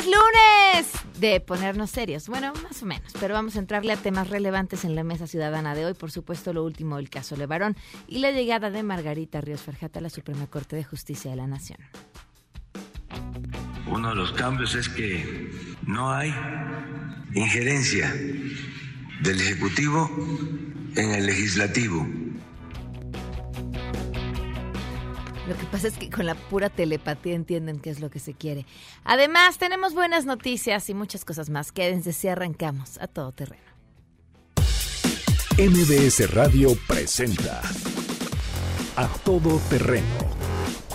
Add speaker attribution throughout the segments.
Speaker 1: Es lunes de ponernos serios. Bueno, más o menos, pero vamos a entrarle a temas relevantes en la mesa ciudadana de hoy. Por supuesto, lo último del caso Levarón y la llegada de Margarita Ríos Farjata a la Suprema Corte de Justicia de la Nación.
Speaker 2: Uno de los cambios es que no hay injerencia del Ejecutivo en el Legislativo.
Speaker 1: Lo que pasa es que con la pura telepatía entienden qué es lo que se quiere. Además, tenemos buenas noticias y muchas cosas más. Quédense si arrancamos a todo terreno.
Speaker 3: MBS Radio presenta A Todo Terreno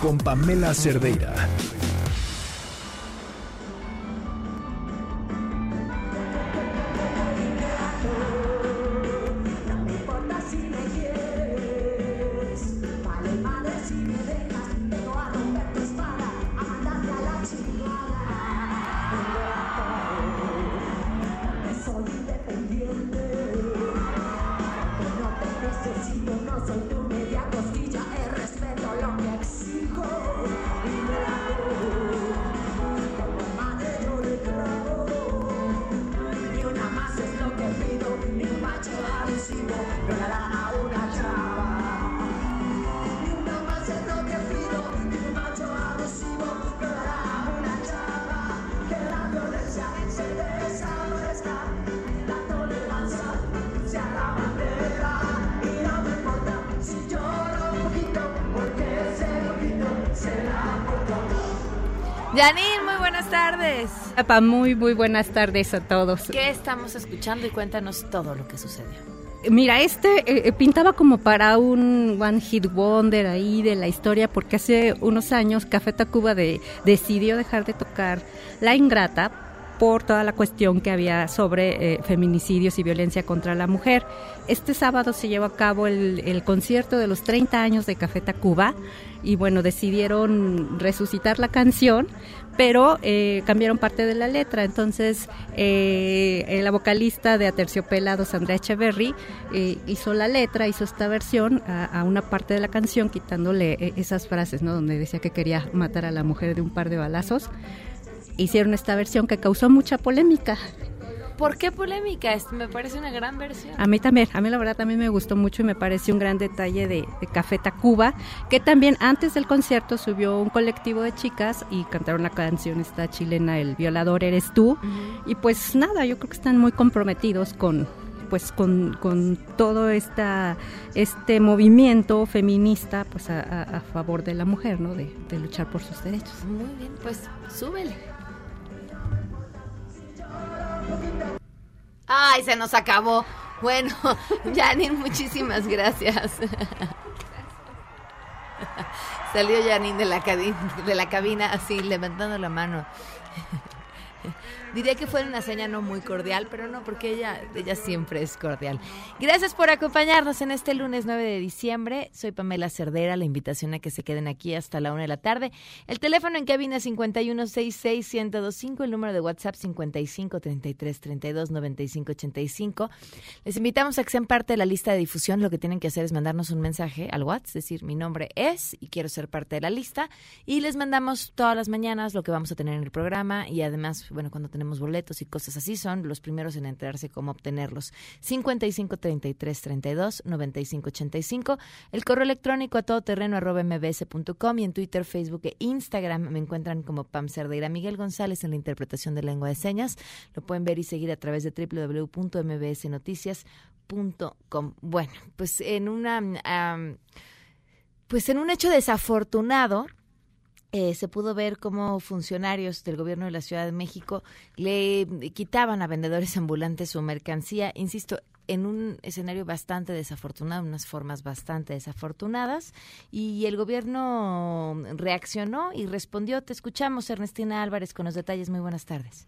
Speaker 3: con Pamela Cerdeira.
Speaker 1: Muy,
Speaker 4: muy buenas tardes a todos.
Speaker 1: ¿Qué estamos escuchando? Y cuéntanos todo lo que sucedió.
Speaker 4: Mira, este eh, pintaba como para un One Hit Wonder ahí de la historia, porque hace unos años Café Tacuba de, decidió dejar de tocar La Ingrata por toda la cuestión que había sobre eh, feminicidios y violencia contra la mujer. Este sábado se llevó a cabo el, el concierto de los 30 años de Café Tacuba y bueno, decidieron resucitar la canción, pero eh, cambiaron parte de la letra. Entonces, eh, la vocalista de Aterciopelados, Andrea Echeverry, eh, hizo la letra, hizo esta versión a, a, una parte de la canción, quitándole eh, esas frases, ¿no? Donde decía que quería matar a la mujer de un par de balazos hicieron esta versión que causó mucha polémica.
Speaker 1: ¿Por qué polémica? Me parece una gran versión.
Speaker 4: A mí también, a mí la verdad también me gustó mucho y me pareció un gran detalle de, de Café Tacuba, que también antes del concierto subió un colectivo de chicas y cantaron la canción esta chilena, El violador eres tú. Uh -huh. Y pues nada, yo creo que están muy comprometidos con, pues con, con, todo esta este movimiento feminista pues a, a, a favor de la mujer no de, de, luchar por sus derechos
Speaker 1: muy bien pues súbele ay se nos acabó. Bueno Janine muchísimas gracias. Salió Janine de la, de la cabina así levantando la mano Diría que fue una seña no muy cordial, pero no, porque ella, ella siempre es cordial. Gracias por acompañarnos en este lunes 9 de diciembre. Soy Pamela Cerdera, la invitación a que se queden aquí hasta la una de la tarde. El teléfono en cabina 5166-1025, el número de WhatsApp 5533329585. Les invitamos a que sean parte de la lista de difusión. Lo que tienen que hacer es mandarnos un mensaje al WhatsApp, decir, mi nombre es y quiero ser parte de la lista. Y les mandamos todas las mañanas lo que vamos a tener en el programa y además, bueno, cuando tenemos boletos y cosas así, son los primeros en enterarse cómo obtenerlos. 55 33 32 95 85. El correo electrónico a todoterreno arroba mbs.com y en Twitter, Facebook e Instagram me encuentran como Pam Cerdeira. Miguel González en la interpretación de lengua de señas. Lo pueden ver y seguir a través de www.mbsnoticias.com. Bueno, pues en una. Pues en un hecho desafortunado, eh, se pudo ver cómo funcionarios del gobierno de la Ciudad de México le quitaban a vendedores ambulantes su mercancía, insisto, en un escenario bastante desafortunado, unas formas bastante desafortunadas, y el gobierno reaccionó y respondió. Te escuchamos, Ernestina Álvarez, con los detalles. Muy buenas tardes.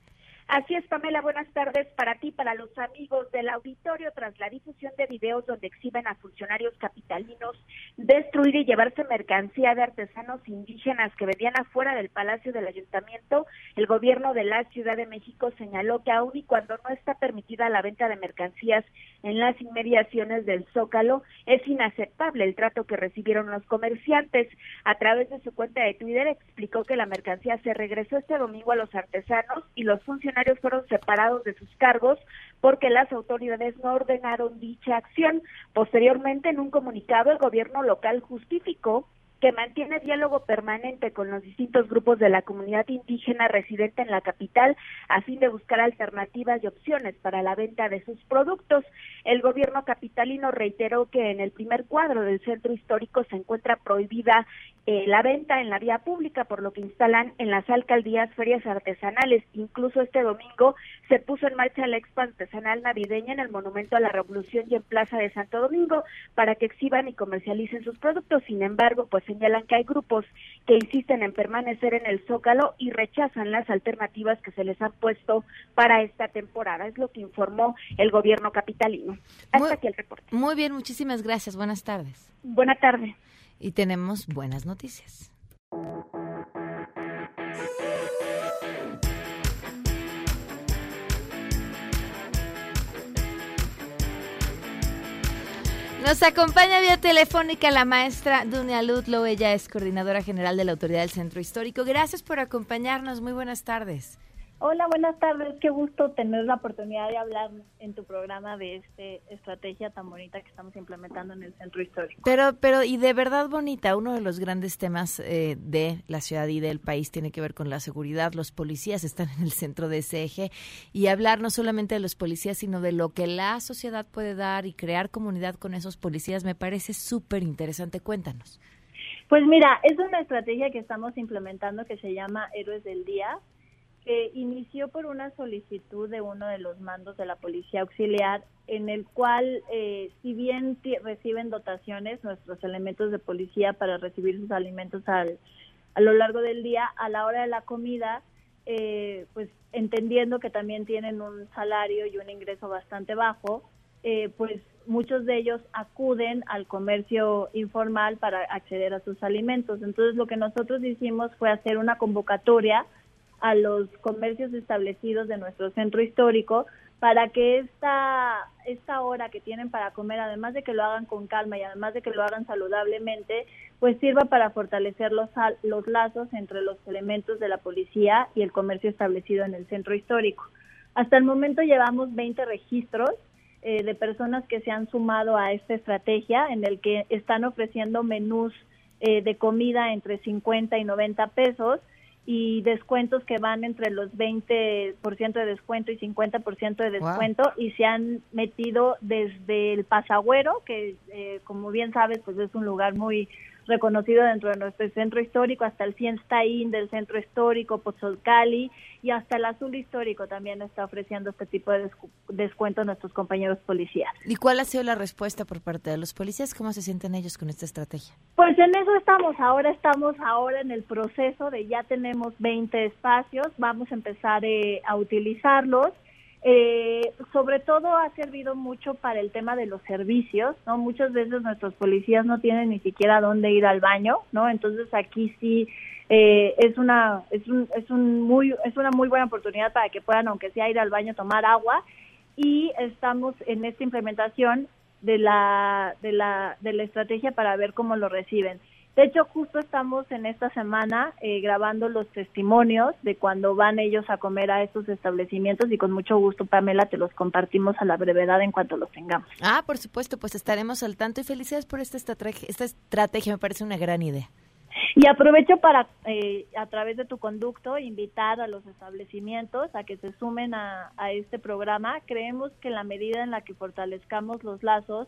Speaker 5: Así es, Pamela, buenas tardes para ti, para los amigos del auditorio, tras la difusión de videos donde exhiben a funcionarios capitalinos destruir y llevarse mercancía de artesanos indígenas que vendían afuera del Palacio del Ayuntamiento, el gobierno de la Ciudad de México señaló que aún y cuando no está permitida la venta de mercancías en las inmediaciones del Zócalo, es inaceptable el trato que recibieron los comerciantes. A través de su cuenta de Twitter explicó que la mercancía se regresó este domingo a los artesanos y los funcionarios fueron separados de sus cargos porque las autoridades no ordenaron dicha acción. Posteriormente, en un comunicado, el gobierno local justificó que mantiene diálogo permanente con los distintos grupos de la comunidad indígena residente en la capital a fin de buscar alternativas y opciones para la venta de sus productos. El gobierno capitalino reiteró que en el primer cuadro del centro histórico se encuentra prohibida eh, la venta en la vía pública, por lo que instalan en las alcaldías ferias artesanales. Incluso este domingo se puso en marcha la expo artesanal navideña en el Monumento a la Revolución y en Plaza de Santo Domingo para que exhiban y comercialicen sus productos. Sin embargo, pues señalan que hay grupos que insisten en permanecer en el Zócalo y rechazan las alternativas que se les han puesto para esta temporada. Es lo que informó el gobierno capitalino. Hasta aquí el reporte.
Speaker 1: Muy bien, muchísimas gracias. Buenas tardes.
Speaker 5: Buenas tardes.
Speaker 1: Y tenemos buenas noticias. Nos acompaña vía telefónica la maestra Dunia Lutlo. Ella es coordinadora general de la Autoridad del Centro Histórico. Gracias por acompañarnos. Muy buenas tardes.
Speaker 6: Hola, buenas tardes. Qué gusto tener la oportunidad de hablar en tu programa de esta estrategia tan bonita que estamos implementando en el centro histórico.
Speaker 1: Pero, pero y de verdad bonita. Uno de los grandes temas eh, de la ciudad y del país tiene que ver con la seguridad. Los policías están en el centro de ese eje y hablar no solamente de los policías, sino de lo que la sociedad puede dar y crear comunidad con esos policías me parece súper interesante. Cuéntanos.
Speaker 6: Pues mira, es una estrategia que estamos implementando que se llama Héroes del Día que inició por una solicitud de uno de los mandos de la Policía Auxiliar, en el cual, eh, si bien reciben dotaciones nuestros elementos de policía para recibir sus alimentos al, a lo largo del día, a la hora de la comida, eh, pues entendiendo que también tienen un salario y un ingreso bastante bajo, eh, pues muchos de ellos acuden al comercio informal para acceder a sus alimentos. Entonces lo que nosotros hicimos fue hacer una convocatoria a los comercios establecidos de nuestro centro histórico para que esta, esta hora que tienen para comer, además de que lo hagan con calma y además de que lo hagan saludablemente, pues sirva para fortalecer los, los lazos entre los elementos de la policía y el comercio establecido en el centro histórico. Hasta el momento llevamos 20 registros eh, de personas que se han sumado a esta estrategia en el que están ofreciendo menús eh, de comida entre 50 y 90 pesos y descuentos que van entre los 20% de descuento y 50% de descuento y se han metido desde el Pasagüero, que eh, como bien sabes, pues es un lugar muy reconocido dentro de nuestro centro histórico, hasta el Cienstaín del centro histórico, Pozolcali y hasta el Azul Histórico también está ofreciendo este tipo de descuento a nuestros compañeros policías.
Speaker 1: ¿Y cuál ha sido la respuesta por parte de los policías? ¿Cómo se sienten ellos con esta estrategia?
Speaker 6: Pues en eso estamos, ahora estamos ahora en el proceso de ya tenemos 20 espacios, vamos a empezar eh, a utilizarlos eh, sobre todo ha servido mucho para el tema de los servicios, ¿no? Muchas veces nuestros policías no tienen ni siquiera dónde ir al baño, ¿no? Entonces aquí sí eh, es una es un, es un muy es una muy buena oportunidad para que puedan aunque sea ir al baño tomar agua y estamos en esta implementación de la de la de la estrategia para ver cómo lo reciben. De hecho, justo estamos en esta semana eh, grabando los testimonios de cuando van ellos a comer a estos establecimientos y con mucho gusto, Pamela, te los compartimos a la brevedad en cuanto los tengamos.
Speaker 1: Ah, por supuesto, pues estaremos al tanto y felicidades por esta estrategia. Esta estrategia me parece una gran idea.
Speaker 6: Y aprovecho para, eh, a través de tu conducto, invitar a los establecimientos a que se sumen a, a este programa. Creemos que la medida en la que fortalezcamos los lazos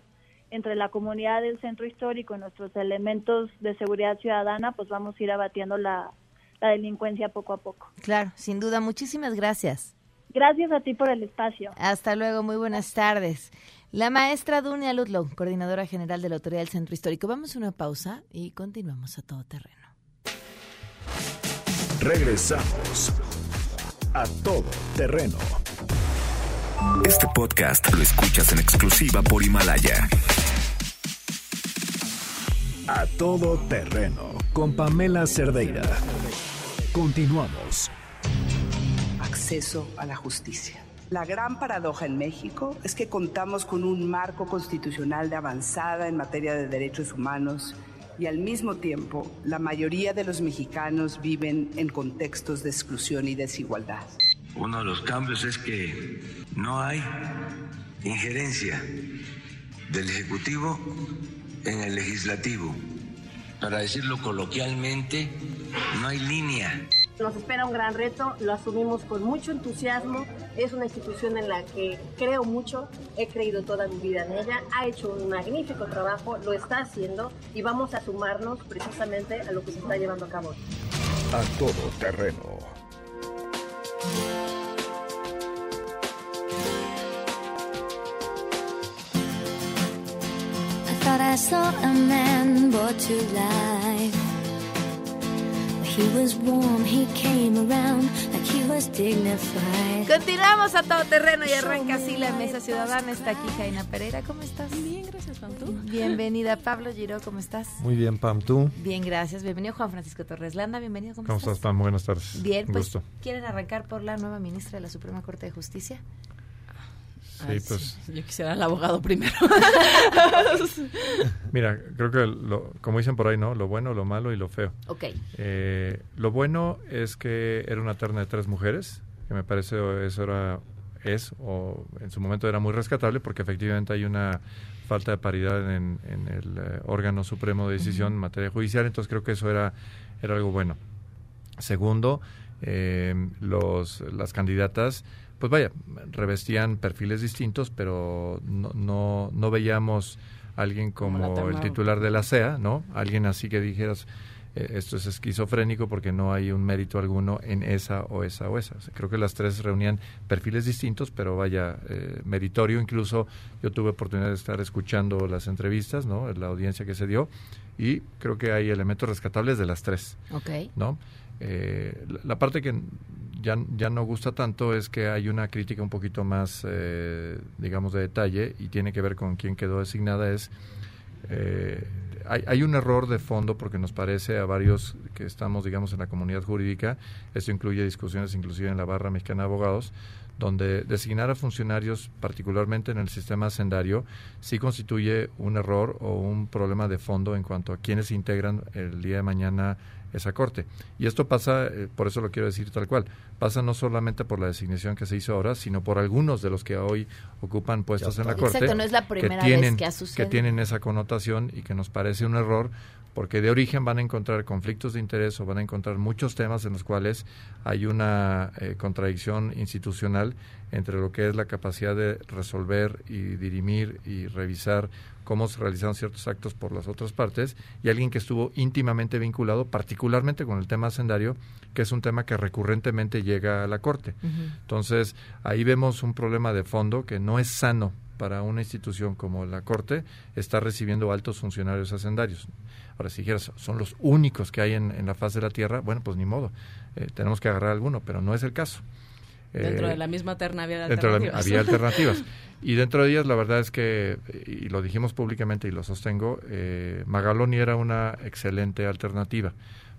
Speaker 6: entre la comunidad del centro histórico y nuestros elementos de seguridad ciudadana, pues vamos a ir abatiendo la, delincuencia poco a poco.
Speaker 1: Claro, sin duda. Muchísimas gracias.
Speaker 6: Gracias a ti por el espacio.
Speaker 1: Hasta luego, muy buenas tardes. La maestra Dunia Ludlow, coordinadora general de la Autoridad del Centro Histórico. Vamos a una pausa y continuamos a todo terreno.
Speaker 7: Regresamos
Speaker 3: a todo terreno.
Speaker 7: Este podcast lo escuchas en exclusiva por Himalaya.
Speaker 3: A todo terreno con Pamela Cerdeira. Continuamos.
Speaker 8: Acceso a la justicia. La gran paradoja en México es que contamos con un marco constitucional de avanzada en materia de derechos humanos y al mismo tiempo la mayoría de los mexicanos viven en contextos de exclusión y desigualdad.
Speaker 2: Uno de los cambios es que no hay injerencia del Ejecutivo en el Legislativo. Para decirlo coloquialmente, no hay línea.
Speaker 9: Nos espera un gran reto, lo asumimos con mucho entusiasmo. Es una institución en la que creo mucho, he creído toda mi vida en ella, ha hecho un magnífico trabajo, lo está haciendo y vamos a sumarnos precisamente a lo que se está llevando a cabo.
Speaker 3: A todo terreno.
Speaker 10: I thought I saw a man brought to life.
Speaker 1: Continuamos a todo terreno y arranca así la mesa ciudadana. Está aquí Jaina Pereira. ¿Cómo estás?
Speaker 4: Bien, gracias, Pam. ¿Tú?
Speaker 1: Bienvenida, Pablo Giro. ¿Cómo estás?
Speaker 11: Muy bien, Pam, ¿tú?
Speaker 1: Bien, gracias. Bienvenido, Juan Francisco Torres Landa. Bienvenido. ¿Cómo,
Speaker 11: ¿Cómo estás, Pam? Buenas tardes.
Speaker 1: Bien,
Speaker 11: Un
Speaker 1: pues,
Speaker 11: gusto.
Speaker 1: ¿quieren arrancar por la nueva ministra de la Suprema Corte de Justicia?
Speaker 11: Sí,
Speaker 12: Ay,
Speaker 11: pues,
Speaker 12: sí. Yo quisiera al abogado primero.
Speaker 11: mira, creo que, lo, como dicen por ahí, ¿no? Lo bueno, lo malo y lo feo.
Speaker 1: Ok.
Speaker 11: Eh, lo bueno es que era una terna de tres mujeres, que me parece eso era, es, o en su momento era muy rescatable, porque efectivamente hay una falta de paridad en, en el eh, órgano supremo de decisión en materia judicial, entonces creo que eso era, era algo bueno. Segundo, eh, los, las candidatas, pues vaya, revestían perfiles distintos, pero no, no, no veíamos alguien
Speaker 12: Como
Speaker 11: el titular de la CEA, ¿no? Alguien así que dijeras, eh, esto es esquizofrénico porque no hay un mérito alguno en esa o esa o esa. O sea, creo que las tres reunían perfiles distintos, pero vaya, eh, meritorio. Incluso yo tuve oportunidad de estar escuchando las entrevistas, ¿no? La audiencia que se dio, y creo que hay elementos rescatables de las tres.
Speaker 1: Ok.
Speaker 11: ¿no? Eh, la, la parte que ya, ya no gusta tanto es que hay una crítica un poquito más, eh, digamos, de detalle y tiene que ver con quién quedó designada. Es eh, hay, hay un error de fondo porque nos parece a varios que estamos, digamos, en la comunidad jurídica, esto incluye discusiones inclusive en la barra mexicana de abogados, donde designar a funcionarios, particularmente en el sistema hacendario, sí constituye un error o un problema de fondo en cuanto a quienes integran el día de mañana esa corte. Y esto pasa, eh, por eso lo quiero decir tal cual, pasa no solamente por la designación que se hizo ahora, sino por algunos de los que hoy ocupan puestos en la corte.
Speaker 1: Exacto, no es la primera vez
Speaker 11: tienen,
Speaker 1: que ha sucedido.
Speaker 11: tienen esa connotación y que nos parece un error porque de origen van a encontrar conflictos de interés o van a encontrar muchos temas en los cuales hay una eh, contradicción institucional entre lo que es la capacidad de resolver y dirimir y revisar cómo se realizaron ciertos actos por las otras partes y alguien que estuvo íntimamente vinculado particularmente con el tema hacendario, que es un tema que recurrentemente llega a la Corte. Entonces, ahí vemos un problema de fondo que no es sano para una institución como la Corte estar recibiendo altos funcionarios hacendarios. Ahora, si dijeras, son los únicos que hay en, en la faz de la Tierra, bueno, pues ni modo, eh, tenemos que agarrar alguno, pero no es el caso.
Speaker 12: Dentro
Speaker 11: Eh,
Speaker 12: de la misma terna había
Speaker 11: dentro de la-
Speaker 12: alternativas.
Speaker 11: había alternativas. Y dentro de ellas, la verdad es que, y lo dijimos públicamente y lo sostengo, eh, Magaloni era una excelente alternativa,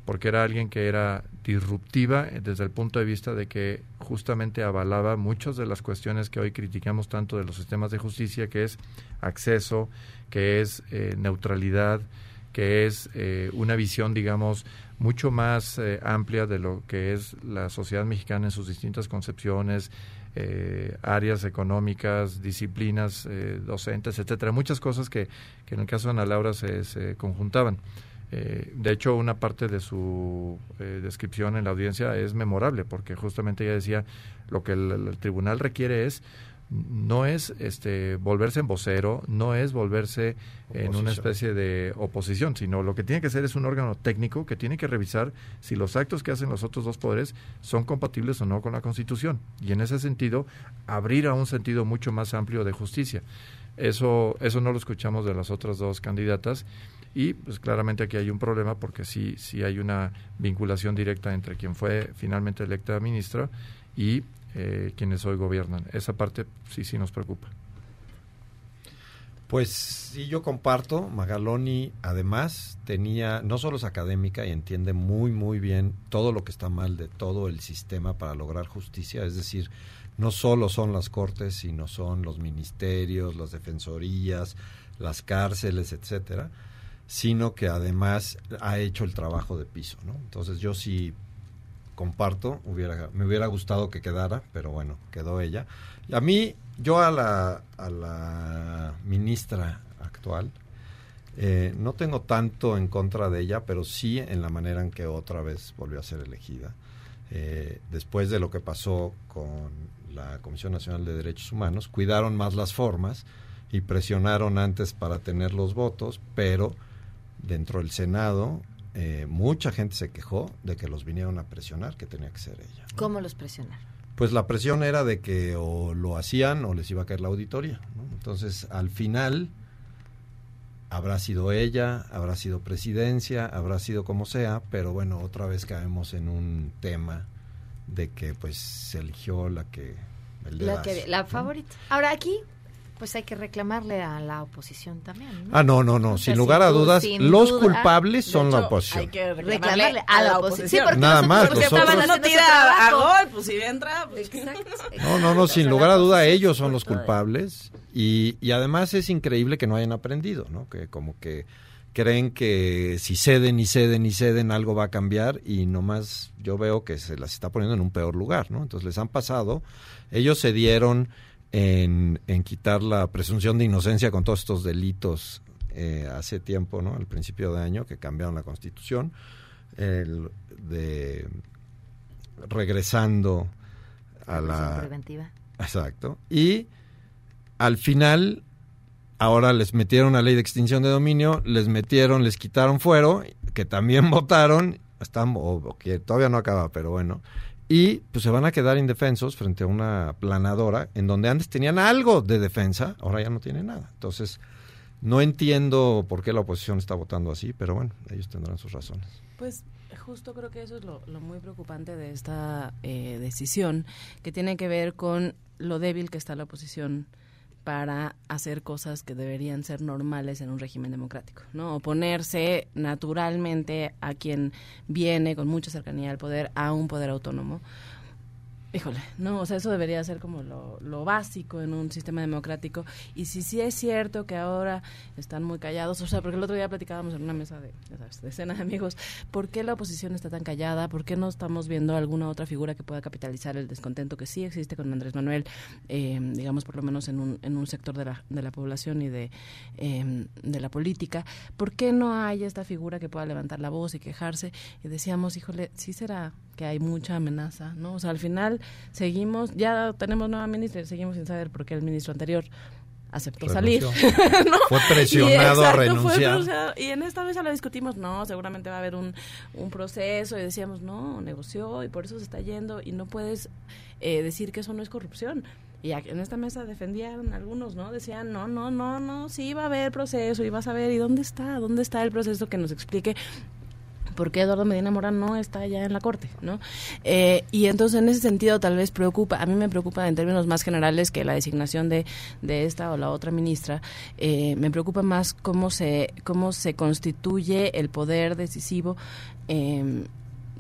Speaker 11: porque era alguien que era disruptiva eh, desde el punto de vista de que justamente avalaba muchas de las cuestiones que hoy criticamos tanto de los sistemas de justicia, que es acceso, que es eh, neutralidad, que es eh, una visión, digamos, mucho más eh, amplia de lo que es la sociedad mexicana en sus distintas concepciones, eh, áreas económicas, disciplinas docentes, etcétera, muchas cosas que, que en el caso de Ana Laura se, se conjuntaban. De hecho, una parte de su descripción en la audiencia es memorable, porque justamente ella decía lo que el tribunal requiere es no es este volverse en vocero, no es volverse en una especie de oposición, sino lo que tiene que ser es un órgano técnico que tiene que revisar si los actos que hacen los otros dos poderes son compatibles o no con la Constitución. Y en ese sentido, abrir a un sentido mucho más amplio de justicia. Eso, eso no lo escuchamos de las otras dos candidatas y pues claramente aquí hay un problema porque sí, sí hay una vinculación directa entre quien fue finalmente electa ministra y eh, quienes hoy gobiernan. Esa parte sí, sí nos preocupa.
Speaker 13: Pues sí, yo comparto. Magaloni, además, tenía, no solo es académica y entiende muy, muy bien todo lo que está mal de todo el sistema para lograr justicia. Es decir, no solo son las cortes, sino son los ministerios, las defensorías, las cárceles, etcétera, sino que además ha hecho el trabajo de piso, ¿no? Entonces yo sí comparto, hubiera, me hubiera gustado que quedara, pero bueno, quedó ella. Y a mí, yo a la, ministra actual, eh, no tengo tanto en contra de ella, pero sí en la manera en que otra vez volvió a ser elegida. Eh, después de lo que pasó con la Comisión Nacional de Derechos Humanos, cuidaron más las formas y presionaron antes para tener los votos, pero dentro del Senado eh, mucha gente se quejó de que los vinieron a presionar, que tenía que ser ella.
Speaker 1: ¿Cómo los presionaron?
Speaker 13: Pues la presión era de que o lo hacían o les iba a caer la auditoría. ¿no? Entonces, al final, habrá sido ella, habrá sido presidencia, habrá sido como sea, pero bueno, otra vez caemos en un tema de que pues se eligió la que... El
Speaker 1: La, que, la
Speaker 13: ¿no?
Speaker 1: favorita. Ahora aquí, pues hay que reclamarle a la oposición también. ¿no?
Speaker 13: Ah, no, no, no,
Speaker 1: O sea,
Speaker 13: sin lugar a
Speaker 1: du-
Speaker 13: dudas, los
Speaker 1: duda.
Speaker 13: culpables son la oposición.
Speaker 12: Hay que
Speaker 1: Reclamarle
Speaker 12: reclamarle
Speaker 1: a la oposición. Sí, porque
Speaker 13: Nada
Speaker 1: nosotros-
Speaker 13: más,
Speaker 1: porque
Speaker 13: nosotros-
Speaker 1: haciendo ese
Speaker 12: tira a gol, pues si entra, pues
Speaker 13: No, no, no, sin lugar a duda ellos son los culpables y, y además es increíble que no hayan aprendido, ¿no? Que como que creen que si ceden y ceden y ceden algo va a cambiar y nomás yo veo que se las está poniendo en un peor lugar, ¿no? Entonces les han pasado, ellos se dieron en, en quitar la presunción de inocencia con todos estos delitos eh, hace tiempo, ¿no? Al principio de año que cambiaron la constitución, el de regresando a la
Speaker 1: preventiva.
Speaker 13: Exacto. Y al final, ahora les metieron a ley de extinción de dominio, les metieron, les quitaron fuero, que también votaron, están, o, o que todavía no acaba, pero bueno. Y pues se van a quedar indefensos frente a una planadora en donde antes tenían algo de defensa, ahora ya no tienen nada. Entonces, no entiendo por qué la oposición está votando así, pero bueno, ellos tendrán sus razones.
Speaker 12: Pues justo creo que eso es lo, lo muy preocupante de esta eh, decisión, que tiene que ver con lo débil que está la oposición para hacer cosas que deberían ser normales en un régimen democrático, ¿no? Oponerse naturalmente a quien viene con mucha cercanía al poder, a un poder autónomo. Híjole, no, o sea, eso debería ser como lo, lo básico en un sistema democrático. Y si sí es cierto que ahora están muy callados, o sea, porque el otro día platicábamos en una mesa de, sabes, de de amigos, ¿por qué la oposición está tan callada? ¿Por qué no estamos viendo alguna otra figura que pueda capitalizar el descontento que sí existe con Andrés Manuel, eh, digamos, por lo menos en un, en un sector de la, de la población y de, eh, de la política? ¿Por qué no hay esta figura que pueda levantar la voz y quejarse? Y decíamos, híjole, sí será que hay mucha amenaza, ¿no? O sea, al final seguimos, ya tenemos nueva ministra y seguimos sin saber por qué el ministro anterior aceptó
Speaker 13: Renunció.
Speaker 12: salir. ¿no?
Speaker 13: Fue presionado a
Speaker 12: fue
Speaker 13: renunciar.
Speaker 12: y en esta mesa lo discutimos, no, seguramente va a haber un, un proceso y decíamos, no, negoció y por eso se está yendo y no puedes eh, decir que eso no es corrupción. Y en esta mesa defendían algunos, ¿no? Decían, no, no, no, no, sí va a haber proceso y vas a ver, ¿y dónde está? ¿Dónde está el proceso que nos explique por qué Eduardo Medina Mora no está ya en la corte, ¿no? Eh, y entonces en ese sentido tal vez preocupa, a mí me preocupa en términos más generales que la designación de, de esta o la otra ministra, eh, me preocupa más cómo se, cómo se constituye el poder decisivo eh,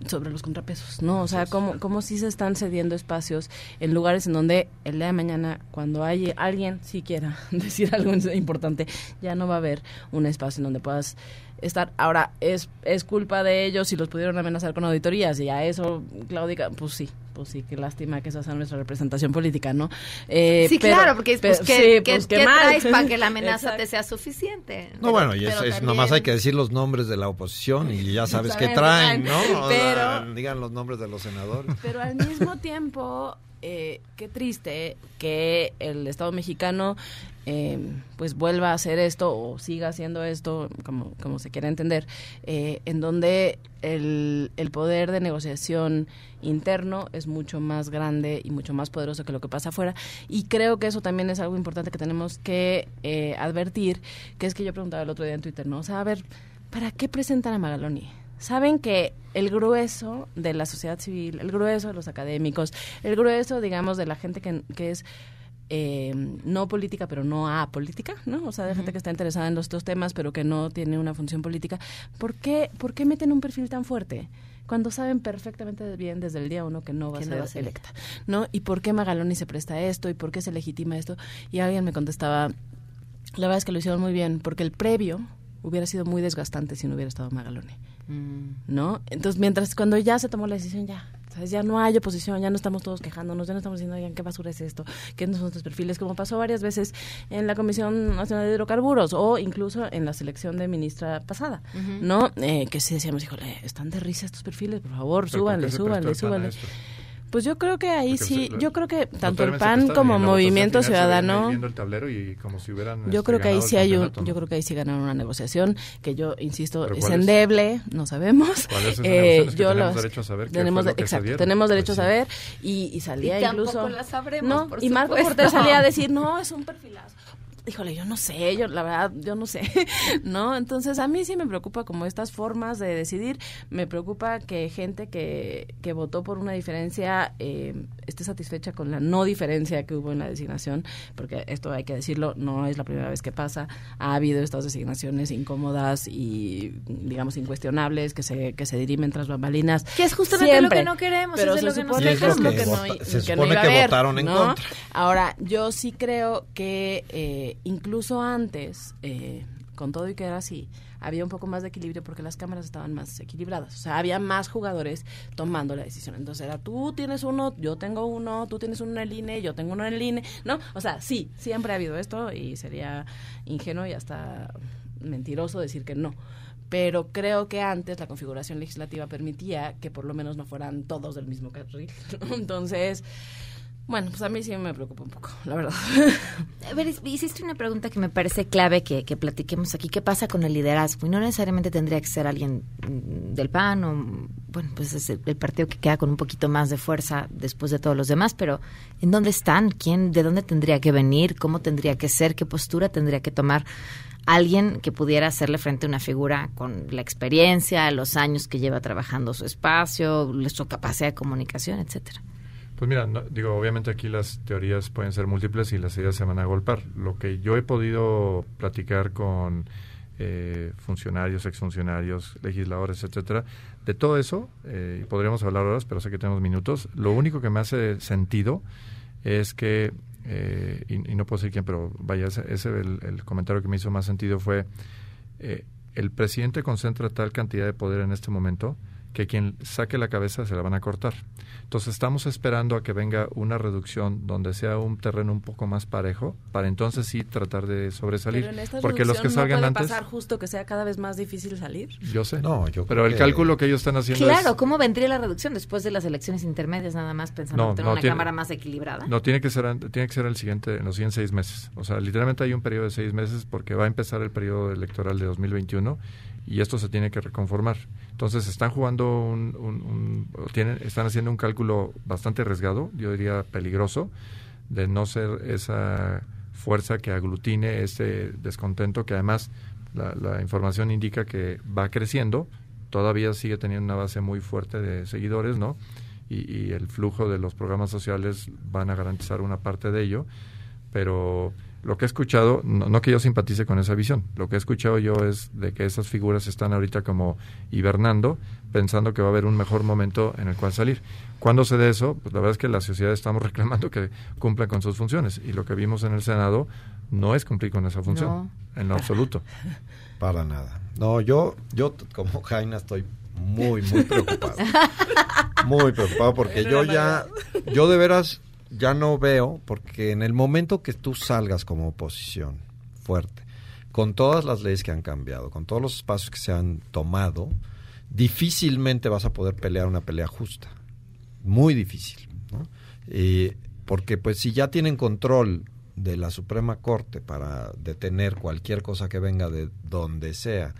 Speaker 12: sobre los contrapesos, ¿no? O sea, cómo, cómo sí se están cediendo espacios en lugares en donde el día de mañana, cuando hay alguien sí quiera decir algo importante, ya no va a haber un espacio en donde puedas estar. Ahora, es, es culpa de ellos si los pudieron amenazar con auditorías y a eso, Claudia, pues sí, pues sí, qué lástima que esa sea nuestra representación política, ¿no? Eh,
Speaker 1: sí,
Speaker 12: pero-
Speaker 1: claro, porque pues,
Speaker 12: pero-
Speaker 1: ¿qué,
Speaker 12: sí,
Speaker 1: qué-
Speaker 12: pues,
Speaker 1: traes para que la amenaza
Speaker 12: Exacto.
Speaker 1: te sea suficiente?
Speaker 13: No,
Speaker 1: Pero-
Speaker 13: bueno, y es, es- nomás hay que decir los nombres de la oposición y ya sabes qué traen. ¿no? O
Speaker 12: Pero-
Speaker 13: sea, digan los nombres de los senadores.
Speaker 12: Pero al mismo tiempo, eh, qué triste que el Estado mexicano eh, pues vuelva a hacer esto o siga haciendo esto, como, como se quiera entender, eh, en donde el, el poder de negociación interno es mucho más grande y mucho más poderoso que lo que pasa afuera. Y creo que eso también es algo importante que tenemos que eh, advertir, que es que yo preguntaba el otro día en Twitter, ¿no? O sea, a ver, ¿para qué presentan a Magaloni? saben que el grueso de la sociedad civil, el grueso de los académicos, el grueso, digamos, de la gente que, que es eh, no política, pero no apolítica, ¿no? O sea, de gente que está interesada en los dos temas, pero que no tiene una función política. ¿Por qué, ¿Por qué meten un perfil tan fuerte? Cuando saben perfectamente bien desde el día uno que no va a ser
Speaker 1: no va a ser.
Speaker 12: electa, ¿no? ¿Y por qué Magaloni se presta esto? ¿Y por qué se legitima esto? Y alguien me contestaba, la verdad es que lo hicieron muy bien, porque el previo hubiera sido muy desgastante si no hubiera estado Magaloni. ¿no? Entonces, mientras cuando ya se tomó la decisión, ya, ¿sabes? Ya no hay oposición, ya no estamos todos quejándonos, ya no estamos diciendo, oigan, ¿qué basura es esto? ¿Qué no son estos perfiles? Como pasó varias veces en la Comisión Nacional de Hidrocarburos o incluso en la selección de ministra pasada. ¿no? Eh, que sí decíamos, híjole, están de risa estos perfiles, por favor,
Speaker 11: ¿Pero por
Speaker 12: súbanle, súbanle, súbanle. Pues yo creo que ahí
Speaker 11: Porque
Speaker 12: sí,
Speaker 11: se-
Speaker 12: yo creo que tanto el PAN como Movimiento Ciudadano
Speaker 11: el tablero y como si hubieran
Speaker 12: yo
Speaker 11: este,
Speaker 12: creo que ahí sí hay un, yo creo que ahí sí ganaron una negociación que yo insisto
Speaker 11: ¿Pero
Speaker 12: es
Speaker 11: cuál es?
Speaker 12: endeble, no sabemos.
Speaker 11: ¿Cuál es esa
Speaker 12: Eh, yo
Speaker 11: tenemos
Speaker 12: los-
Speaker 11: derecho a saber qué
Speaker 12: tenemos
Speaker 11: fue lo
Speaker 12: exacto, tenemos derecho
Speaker 11: Pues
Speaker 12: a
Speaker 11: sí.
Speaker 12: saber y, y salía
Speaker 1: Y tampoco
Speaker 12: incluso
Speaker 1: la sabremos,
Speaker 12: no
Speaker 1: por
Speaker 12: y Marco. Cortés salía a decir no es un perfilazo. Híjole, yo no sé, yo la verdad, yo no sé, ¿no? Entonces a mí sí me preocupa como estas formas de decidir, me preocupa que gente que, que votó por una diferencia eh, esté satisfecha con la no diferencia que hubo en la designación, porque esto hay que decirlo, no es la primera vez que pasa, ha habido estas designaciones incómodas y digamos incuestionables que se, que se dirimen tras bambalinas.
Speaker 1: Que es justamente
Speaker 12: Siempre.
Speaker 1: lo que no queremos,
Speaker 12: Pero
Speaker 1: es de
Speaker 12: se
Speaker 1: lo que nos
Speaker 12: supone lo que no,
Speaker 13: se
Speaker 12: que no
Speaker 13: supone
Speaker 12: iba a
Speaker 13: que
Speaker 12: haber,
Speaker 13: votaron en
Speaker 12: ¿no?
Speaker 13: contra.
Speaker 12: Ahora, yo sí creo que eh, incluso antes, eh, con todo y que era así, había un poco más de equilibrio porque las cámaras estaban más equilibradas. O sea, había más jugadores tomando la decisión. Entonces era tú tienes uno, yo tengo uno, tú tienes uno en el INE, yo tengo uno en el INE, ¿no? O sea, sí, siempre ha habido esto y sería ingenuo y hasta mentiroso decir que no. Pero creo que antes la configuración legislativa permitía que por lo menos no fueran todos del mismo carril. Entonces, bueno, pues a mí sí me preocupa un poco, la verdad.
Speaker 1: A ver, hiciste una pregunta que me parece clave que, que platiquemos aquí. ¿Qué pasa con el liderazgo? Y no necesariamente tendría que ser alguien mm, del PAN o, bueno, pues es el, el partido que queda con un poquito más de fuerza después de todos los demás, pero ¿en dónde están? ¿Quién, de dónde tendría que venir? ¿Cómo tendría que ser? ¿Qué postura tendría que tomar? Alguien que pudiera hacerle frente a una figura con la experiencia, los años que lleva trabajando su espacio, su capacidad de comunicación, etcétera.
Speaker 11: Pues mira, no- digo, obviamente aquí las teorías pueden ser múltiples y las ideas se van a golpar. Lo que yo he podido platicar con eh, funcionarios, exfuncionarios, legisladores, etcétera, de todo eso, eh, podríamos hablar horas, pero sé que tenemos minutos, lo único que me hace sentido es que, eh, y, y no puedo decir quién, pero vaya, ese, ese el, el comentario que me hizo más sentido fue, eh, el presidente concentra tal cantidad de poder en este momento que quien saque la cabeza se la van a cortar. Entonces estamos esperando a que venga una reducción donde sea un terreno un poco más parejo para entonces sí tratar de sobresalir.
Speaker 12: Pero en esta
Speaker 11: Porque los que salgan
Speaker 12: no puede
Speaker 11: antes,
Speaker 12: pasar justo que sea cada vez más difícil salir.
Speaker 11: yo sé.
Speaker 13: No, yo
Speaker 11: pero
Speaker 13: creo
Speaker 11: el
Speaker 13: que-
Speaker 11: cálculo que ellos están haciendo
Speaker 1: Claro,
Speaker 11: es
Speaker 1: ¿cómo vendría la reducción después de las elecciones intermedias, nada más pensando
Speaker 11: No,
Speaker 1: en tener
Speaker 11: no,
Speaker 1: una
Speaker 11: tiene-
Speaker 1: cámara más equilibrada?
Speaker 11: No, tiene que ser tiene que ser el siguiente en los siguientes seis meses. O sea, literalmente hay un periodo de seis meses porque va a empezar el periodo electoral de 2021 y esto se tiene que reconformar. Entonces están jugando un, un- un- tienen, están haciendo un cálculo bastante arriesgado, yo diría peligroso, de no ser esa fuerza que aglutine este descontento que además la, la información indica que va creciendo, todavía sigue teniendo una base muy fuerte de seguidores, ¿no? Y, y el flujo de los programas sociales van a garantizar una parte de ello, pero lo que he escuchado, no, no que yo simpatice con esa visión, lo que he escuchado yo es de que esas figuras están ahorita como hibernando, pensando que va a haber un mejor momento en el cual salir. Cuando se dé eso, pues la verdad es que la sociedad estamos reclamando que cumplan con sus funciones y lo que vimos en el Senado no es cumplir con esa función,
Speaker 13: No.
Speaker 11: en lo absoluto.
Speaker 13: Para nada. No, yo, yo como Jaina estoy muy, muy preocupado. muy preocupado porque yo ya, yo de veras ya no veo, porque en el momento que tú salgas como oposición fuerte, con todas las leyes que han cambiado, con todos los espacios que se han tomado, difícilmente vas a poder pelear una pelea justa. Muy difícil. ¿no? Porque pues si ya tienen control de la Suprema Corte para detener cualquier cosa que venga de donde sea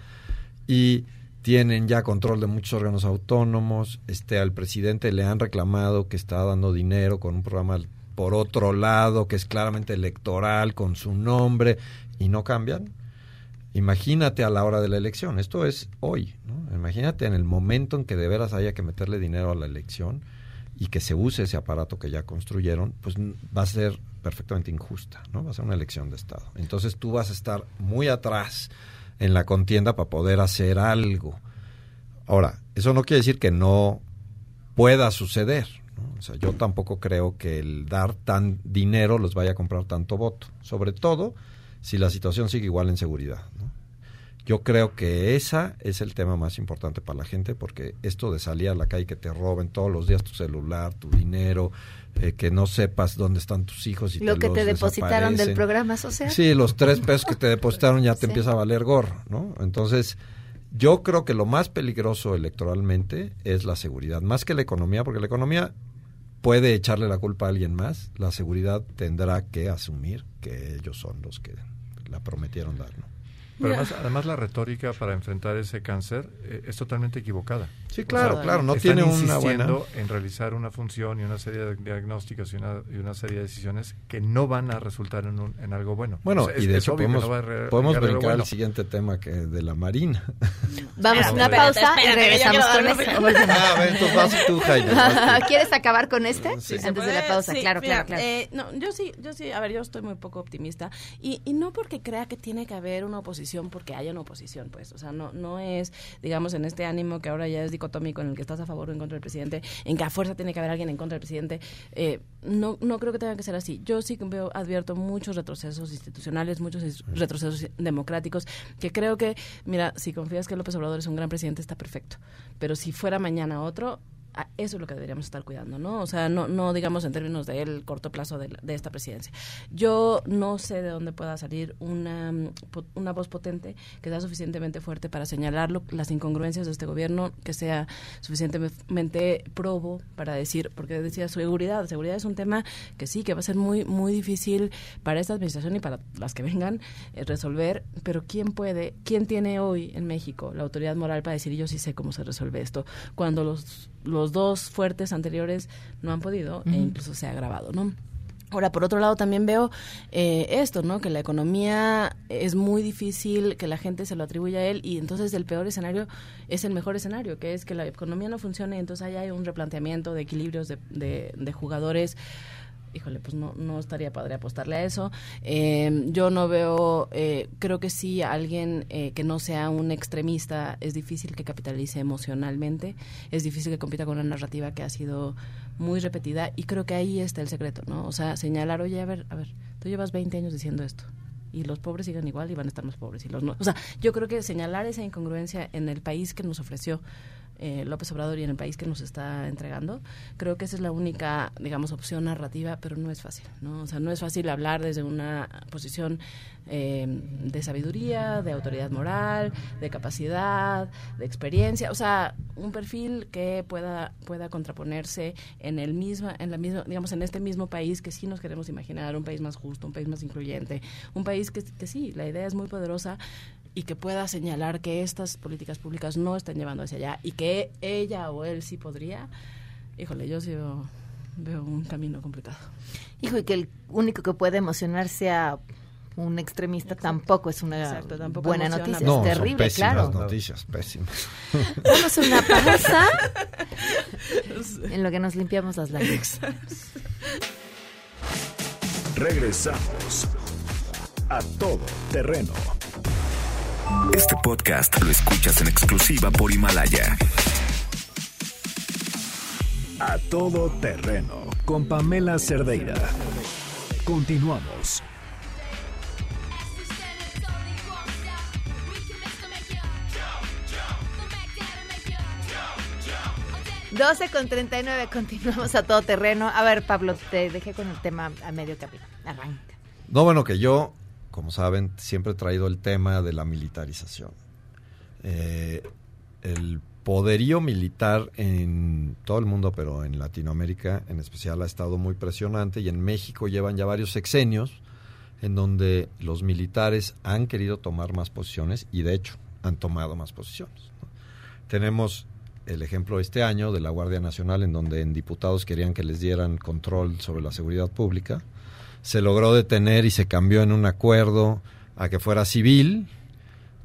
Speaker 13: y tienen ya control de muchos órganos autónomos, este al presidente le han reclamado que está dando dinero con un programa por otro lado que es claramente electoral con su nombre y no cambian. Imagínate a la hora de la elección, esto es hoy, ¿no? imagínate en el momento en que de veras haya que meterle dinero a la elección y que se use ese aparato que ya construyeron, pues va a ser perfectamente injusta, ¿no? Va a ser una elección de Estado. Entonces tú vas a estar muy atrás en la contienda para poder hacer algo. Ahora, eso no quiere decir que no pueda suceder. yo tampoco creo que el dar tan dinero los vaya a comprar tanto voto. Sobre todo si la situación sigue igual en seguridad. Yo creo que esa es el tema más importante para la gente porque esto de salir a la calle que te roben todos los días tu celular, tu dinero, eh, que no sepas dónde están tus hijos y
Speaker 1: Lo que
Speaker 13: los
Speaker 1: te depositaron del programa social.
Speaker 13: Sí, los tres pesos que te depositaron ya te
Speaker 1: Sí.
Speaker 13: empieza a valer gorro, ¿no? Entonces, yo creo que lo más peligroso electoralmente es la seguridad, más que la economía, porque la economía puede echarle la culpa a alguien más, la seguridad tendrá que asumir que ellos son los que la prometieron dar, ¿no?
Speaker 11: Pero además, además la retórica para enfrentar ese cáncer eh, es totalmente equivocada.
Speaker 13: Sí, claro, claro, no
Speaker 11: están
Speaker 13: tiene una
Speaker 11: insistiendo
Speaker 13: buena-
Speaker 11: en realizar una función y una serie de diagnósticos y una, y una serie de decisiones que no van a resultar en, un- en algo bueno.
Speaker 13: Bueno,
Speaker 11: O sea, es-
Speaker 13: y de
Speaker 11: es
Speaker 13: hecho podemos,
Speaker 11: no
Speaker 13: podemos brincar
Speaker 11: bueno.
Speaker 13: al siguiente tema que de la Marina.
Speaker 1: Vamos a una pausa
Speaker 12: espérate,
Speaker 1: y regresamos con
Speaker 12: una.
Speaker 1: Volvemos.
Speaker 13: Ah, a ver, entonces vas tú, Jaime, vas tú.
Speaker 1: ¿Quieres acabar con este?
Speaker 13: Sí.
Speaker 1: Antes de la pausa,
Speaker 12: sí,
Speaker 1: claro,
Speaker 12: mira,
Speaker 1: claro, claro.
Speaker 12: eh, no, yo sí, yo sí, a ver, yo estoy muy poco optimista y, y no porque crea que tiene que haber una oposición porque haya una oposición, pues, o sea, no no es, digamos, en este ánimo que ahora ya es dicotómico en el que estás a favor o en contra del presidente, en que a fuerza tiene que haber alguien en contra del presidente, eh, no no creo que tenga que ser así. Yo sí que veo, advierto muchos retrocesos institucionales, muchos retrocesos democráticos, que creo que, mira, si confías que López Obrador es un gran presidente, está perfecto, pero si fuera mañana otro, eso es lo que deberíamos estar cuidando, ¿no? O sea, no, no digamos en términos del corto plazo de, de esta presidencia. Yo no sé de dónde pueda salir una, mm, una voz potente que sea suficientemente fuerte para señalar lo- las incongruencias de este gobierno, que sea suficientemente probo para decir, porque decía seguridad, seguridad es un tema que sí, que va a ser muy, muy difícil para esta administración y para las que vengan eh, resolver, pero ¿quién puede, quién tiene hoy en México la autoridad moral para decir yo sí sé cómo se resuelve esto? Cuando los, los dos fuertes anteriores no han podido e incluso se ha agravado, ¿no? Ahora, por otro lado, también veo eh, esto, ¿no? Que la economía es muy difícil que la gente se lo atribuya a él y entonces el peor escenario es el mejor escenario, que es que la economía no funcione y entonces ahí hay un replanteamiento de equilibrios de, de, de jugadores híjole, pues no, no estaría padre apostarle a eso. Eh, yo no veo, eh, creo que sí, alguien eh, que no sea un extremista es difícil que capitalice emocionalmente, es difícil que compita con una narrativa que ha sido muy repetida y creo que ahí está el secreto, ¿no? O sea, señalar, oye, a ver, a ver, tú llevas 20 años diciendo esto y los pobres siguen igual y van a estar más pobres y los no. O sea, yo creo que señalar esa incongruencia en el país que nos ofreció eh, López Obrador y en el país que nos está entregando, creo que esa es la única, digamos, opción narrativa, pero no es fácil, ¿no? O sea, no es fácil hablar desde una posición eh, de sabiduría, de autoridad moral, de capacidad, de experiencia, o sea, un perfil que pueda pueda contraponerse en el misma, en la misma, digamos, en este mismo país que sí nos queremos imaginar, un país más justo, un país más incluyente, un país que, que sí, la idea es muy poderosa y que pueda señalar que estas políticas públicas no están llevando hacia allá y que ella o él sí podría, híjole, yo sí veo, veo un camino complicado.
Speaker 1: Hijo, y que el único que puede emocionar sea un extremista tampoco es una
Speaker 12: Exacto, tampoco
Speaker 1: buena
Speaker 12: emociona.
Speaker 1: noticia.
Speaker 13: No,
Speaker 1: es
Speaker 13: son
Speaker 1: terrible,
Speaker 13: pésimas
Speaker 1: claro.
Speaker 13: noticias, pésimas.
Speaker 1: Vamos a una pausa en lo que nos limpiamos las lágrimas.
Speaker 3: Regresamos a todo terreno.
Speaker 7: Este podcast lo escuchas en exclusiva por Himalaya.
Speaker 3: A todo terreno con Pamela Cerdeira. Continuamos.
Speaker 1: 12 con 39, continuamos a todo terreno. A ver, Pablo, te dejé con el tema a medio camino. Arranca.
Speaker 13: No, bueno, que yo, como saben, siempre he traído el tema de la militarización. Eh, el poderío militar en todo el mundo, pero en Latinoamérica en especial, ha estado muy presionante y en México llevan ya varios sexenios en donde los militares han querido tomar más posiciones y de hecho han tomado más posiciones. Tenemos el ejemplo este año de la Guardia Nacional en donde en diputados querían que les dieran control sobre la seguridad pública. Se logró detener y se cambió en un acuerdo a que fuera civil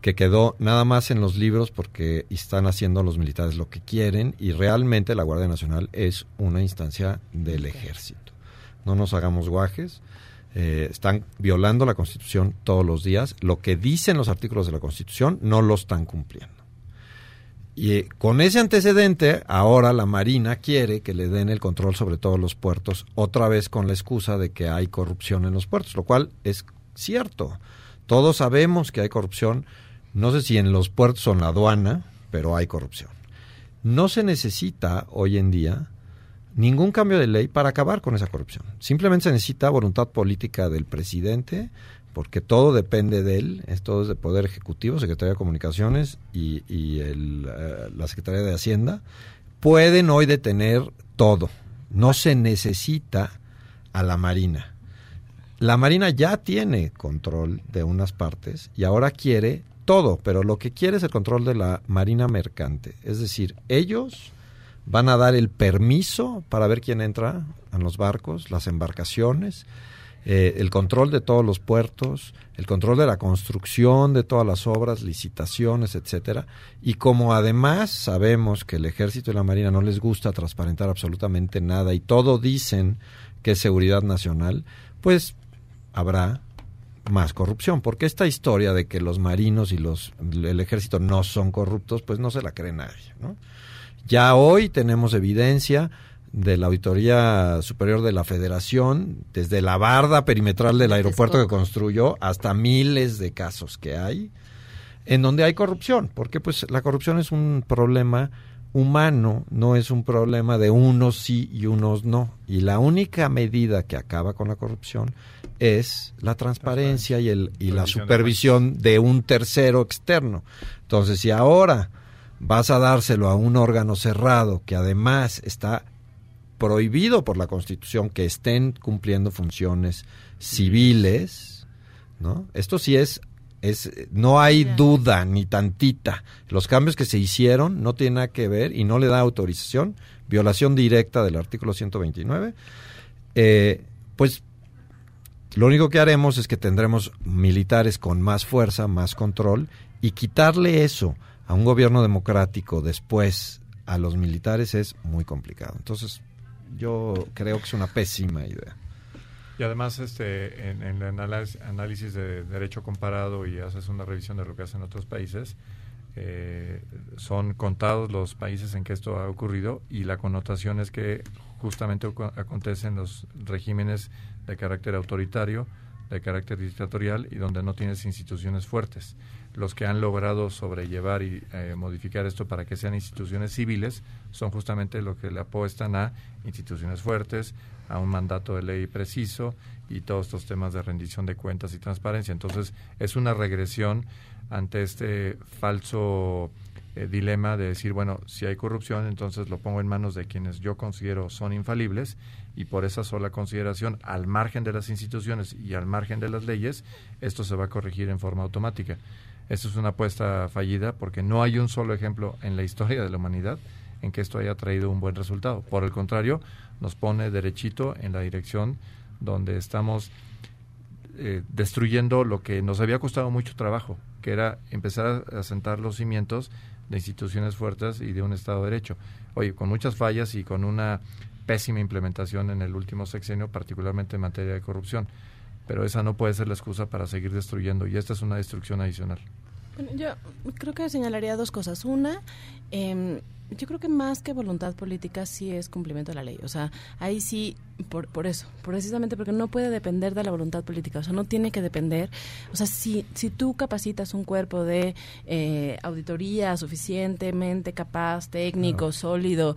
Speaker 13: que quedó nada más en los libros porque están haciendo los militares lo que quieren y realmente la Guardia Nacional es una instancia del ejército. No nos hagamos guajes. eh, están violando la Constitución todos los días. Lo que dicen los artículos de la Constitución no lo están cumpliendo. Y eh, con ese antecedente, ahora la Marina quiere que le den el control sobre todos los puertos, otra vez con la excusa de que hay corrupción en los puertos, lo cual es cierto. Todos sabemos que hay corrupción, no sé si en los puertos o en la aduana, pero hay corrupción. No se necesita hoy en día ningún cambio de ley para acabar con esa corrupción. Simplemente se necesita voluntad política del presidente, porque todo depende de él, es todo es de Poder Ejecutivo, Secretaría de Comunicaciones y, el, eh, la Secretaría de Hacienda. Pueden hoy detener todo. No se necesita a la Marina. La Marina ya tiene control de unas partes y ahora quiere todo, pero lo que quiere es el control de la Marina Mercante. Es decir, ellos van a dar el permiso para ver quién entra en los barcos, las embarcaciones, eh, el control de todos los puertos, el control de la construcción de todas las obras, licitaciones, etcétera. Y como además sabemos que el ejército y la marina no les gusta transparentar absolutamente nada y todo dicen que es seguridad nacional, pues habrá más corrupción, porque esta historia de que los marinos y los el ejército no son corruptos, pues no se la cree nadie. Ya hoy tenemos evidencia de la Auditoría Superior de la Federación, desde la barda perimetral del aeropuerto que construyó hasta miles de casos que hay, en donde hay corrupción, porque pues la corrupción es un problema humano, no es un problema de unos sí y unos no. Y la única medida que acaba con la corrupción es la transparencia y, el, y la supervisión de un tercero externo. Entonces, si ahora vas a dárselo a un órgano cerrado que además está prohibido por la Constitución que estén cumpliendo funciones civiles, ¿no? Esto sí es es no hay duda ni tantita. Los cambios que se hicieron no tienen nada que ver y no le da autorización, violación directa del artículo 129. Eh, pues lo único que haremos es que tendremos militares con más fuerza, más control y quitarle eso a un gobierno democrático después a los militares es muy complicado. Entonces, yo creo que es una pésima idea.
Speaker 11: Y además, este, en, el análisis, análisis de derecho comparado y haces una revisión de lo que hacen otros países, eh, son contados los países en que esto ha ocurrido y la connotación es que justamente acontece en los regímenes de carácter autoritario, de carácter dictatorial y donde no tienes instituciones fuertes. Los que han logrado sobrellevar y eh, modificar esto para que sean instituciones civiles son justamente los que le apuestan a instituciones fuertes, a un mandato de ley preciso y todos estos temas de rendición de cuentas y transparencia. Entonces, es una regresión ante este falso eh, dilema de decir, bueno, si hay corrupción, entonces lo pongo en manos de quienes yo considero son infalibles y por esa sola consideración, al margen de las instituciones y al margen de las leyes, esto se va a corregir en forma automática. Esto es una apuesta fallida porque no hay un solo ejemplo en la historia de la humanidad en que esto haya traído un buen resultado. Por el contrario, nos pone derechito en la dirección donde estamos eh, destruyendo lo que nos había costado mucho trabajo, que era empezar a sentar los cimientos de instituciones fuertes y de un Estado de Derecho. Oye, con muchas fallas y con una pésima implementación en el último sexenio, particularmente en materia de corrupción. Pero esa no puede ser la excusa para seguir destruyendo y esta es una destrucción adicional.
Speaker 12: Bueno, yo creo que señalaría dos cosas. Una, eh, yo creo que más que voluntad política sí es cumplimiento de la ley. O sea, ahí sí, por, por eso, precisamente porque no puede depender de la voluntad política. O sea, no tiene que depender. O sea, si, si tú capacitas un cuerpo de eh, auditoría suficientemente capaz, técnico, sólido,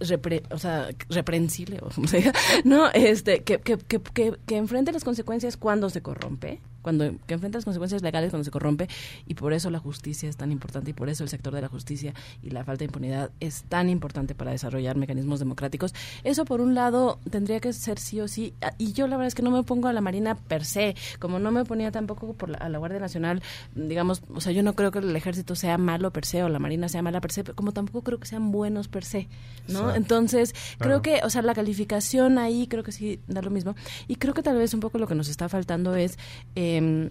Speaker 12: repre, o sea, reprensible, o como se diga, ¿no? Este, que, que, que, que, que enfrente las consecuencias cuando se corrompe cuando que enfrenta las consecuencias legales cuando se corrompe y por eso la justicia es tan importante y por eso el sector de la justicia y la falta de impunidad es tan importante para desarrollar mecanismos democráticos. Eso por un lado tendría que ser sí o sí y yo la verdad es que no me pongo a la Marina per se, como no me ponía tampoco por la, a la Guardia Nacional, digamos, o sea, yo no creo que el ejército sea malo per se o la Marina sea mala per se, como tampoco creo que sean buenos per se, ¿no? Exacto. Entonces, creo que, o sea, la calificación ahí creo que sí da lo mismo y creo que tal vez un poco lo que nos está faltando es eh,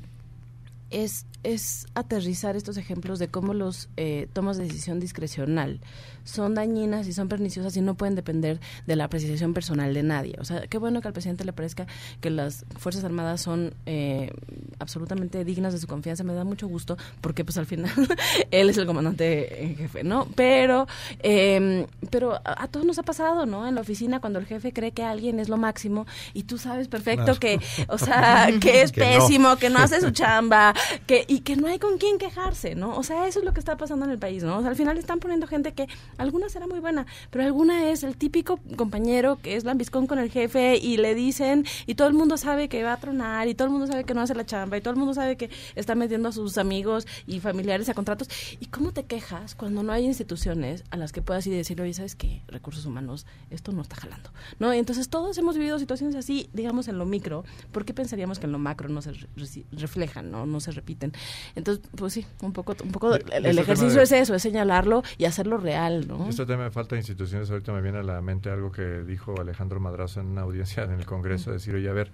Speaker 12: es, es aterrizar estos ejemplos de cómo los eh, tomas de decisión discrecional son dañinas y son perniciosas y no pueden depender de la apreciación personal de nadie. O sea, qué bueno que al presidente le parezca que las Fuerzas Armadas son eh, absolutamente dignas de su confianza. Me da mucho gusto porque pues al final él es el comandante en jefe, ¿no? Pero, eh, pero a, a, todos nos ha pasado, ¿no? En la oficina cuando el jefe cree que alguien es lo máximo y tú sabes perfecto que, o sea, que es que pésimo, no. que no hace su chamba, que y que no hay con quién quejarse, ¿no? O sea, eso es lo que está pasando en el país, ¿no? O sea, al final están poniendo gente que alguna será muy buena, pero alguna es el típico compañero que es lambiscón con el jefe y le dicen y todo el mundo sabe que va a tronar y todo el mundo sabe que no hace la chamba y todo el mundo sabe que está metiendo a sus amigos y familiares a contratos. ¿Y cómo te quejas cuando no hay instituciones a las que puedas ir y decirle, oye, ¿sabes qué? Recursos humanos, esto no está jalando, ¿no? Entonces todos hemos vivido situaciones así, digamos, en lo micro, ¿por qué pensaríamos que en lo macro no se re reflejan, ¿no? Repiten. Entonces, pues sí, un poco, un poco el, el ejercicio de... es eso, es señalarlo y hacerlo real, ¿no?
Speaker 11: Este tema de falta de instituciones, ahorita me viene a la mente algo que dijo Alejandro Madrazo en una audiencia en el Congreso, decir, oye, a ver,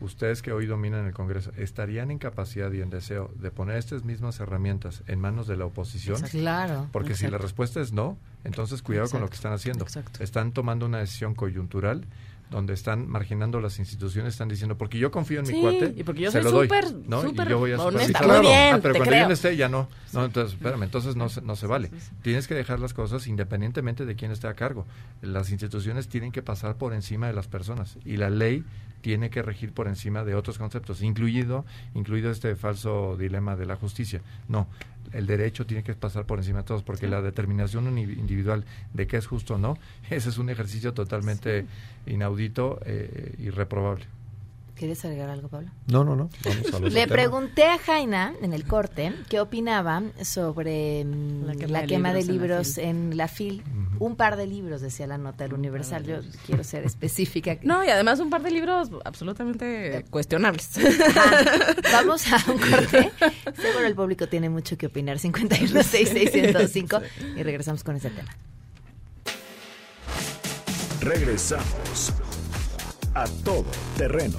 Speaker 11: ustedes que hoy dominan el Congreso, ¿estarían en capacidad y en deseo de poner estas mismas herramientas en manos de la oposición?
Speaker 1: Exacto. Claro.
Speaker 11: Porque
Speaker 1: exacto.
Speaker 11: si la respuesta es no, entonces cuidado
Speaker 1: Exacto.
Speaker 11: con lo que están haciendo.
Speaker 12: Exacto.
Speaker 11: Están tomando una decisión coyuntural donde están marginando las instituciones, están diciendo, porque yo confío en
Speaker 12: sí,
Speaker 11: mi cuate,
Speaker 12: y porque yo
Speaker 11: se
Speaker 12: soy
Speaker 11: lo doy, ¿no? y yo voy a
Speaker 12: honesta, muy bien,
Speaker 11: ah, pero
Speaker 12: te
Speaker 11: cuando
Speaker 12: creo.
Speaker 11: yo no esté, ya no. No, entonces, espérame, entonces no se, no se vale. Tienes que dejar las cosas independientemente de quién esté a cargo. Las instituciones tienen que pasar por encima de las personas y la ley tiene que regir por encima de otros conceptos, incluido, incluido este falso dilema de la justicia. No, el derecho tiene que pasar por encima de todos, porque la determinación individual de qué es justo o no, ese es un ejercicio totalmente sí. inaudito eh, y reprobable.
Speaker 1: ¿Quieres agregar algo, Pablo?
Speaker 13: No, no, no. Vamos a
Speaker 1: Le pregunté a Jaina en el corte qué opinaba sobre mm, la quema, la de, libros de libros en la FIL. En la FIL. Uh -huh. Un par de libros, decía la nota del Universal. Yo quiero ser específica.
Speaker 12: No, y además un par de libros absolutamente cuestionables.
Speaker 1: Ajá. Vamos a un corte. Seguro el público tiene mucho que opinar. 5166105 y regresamos con ese tema.
Speaker 3: Regresamos a todo terreno.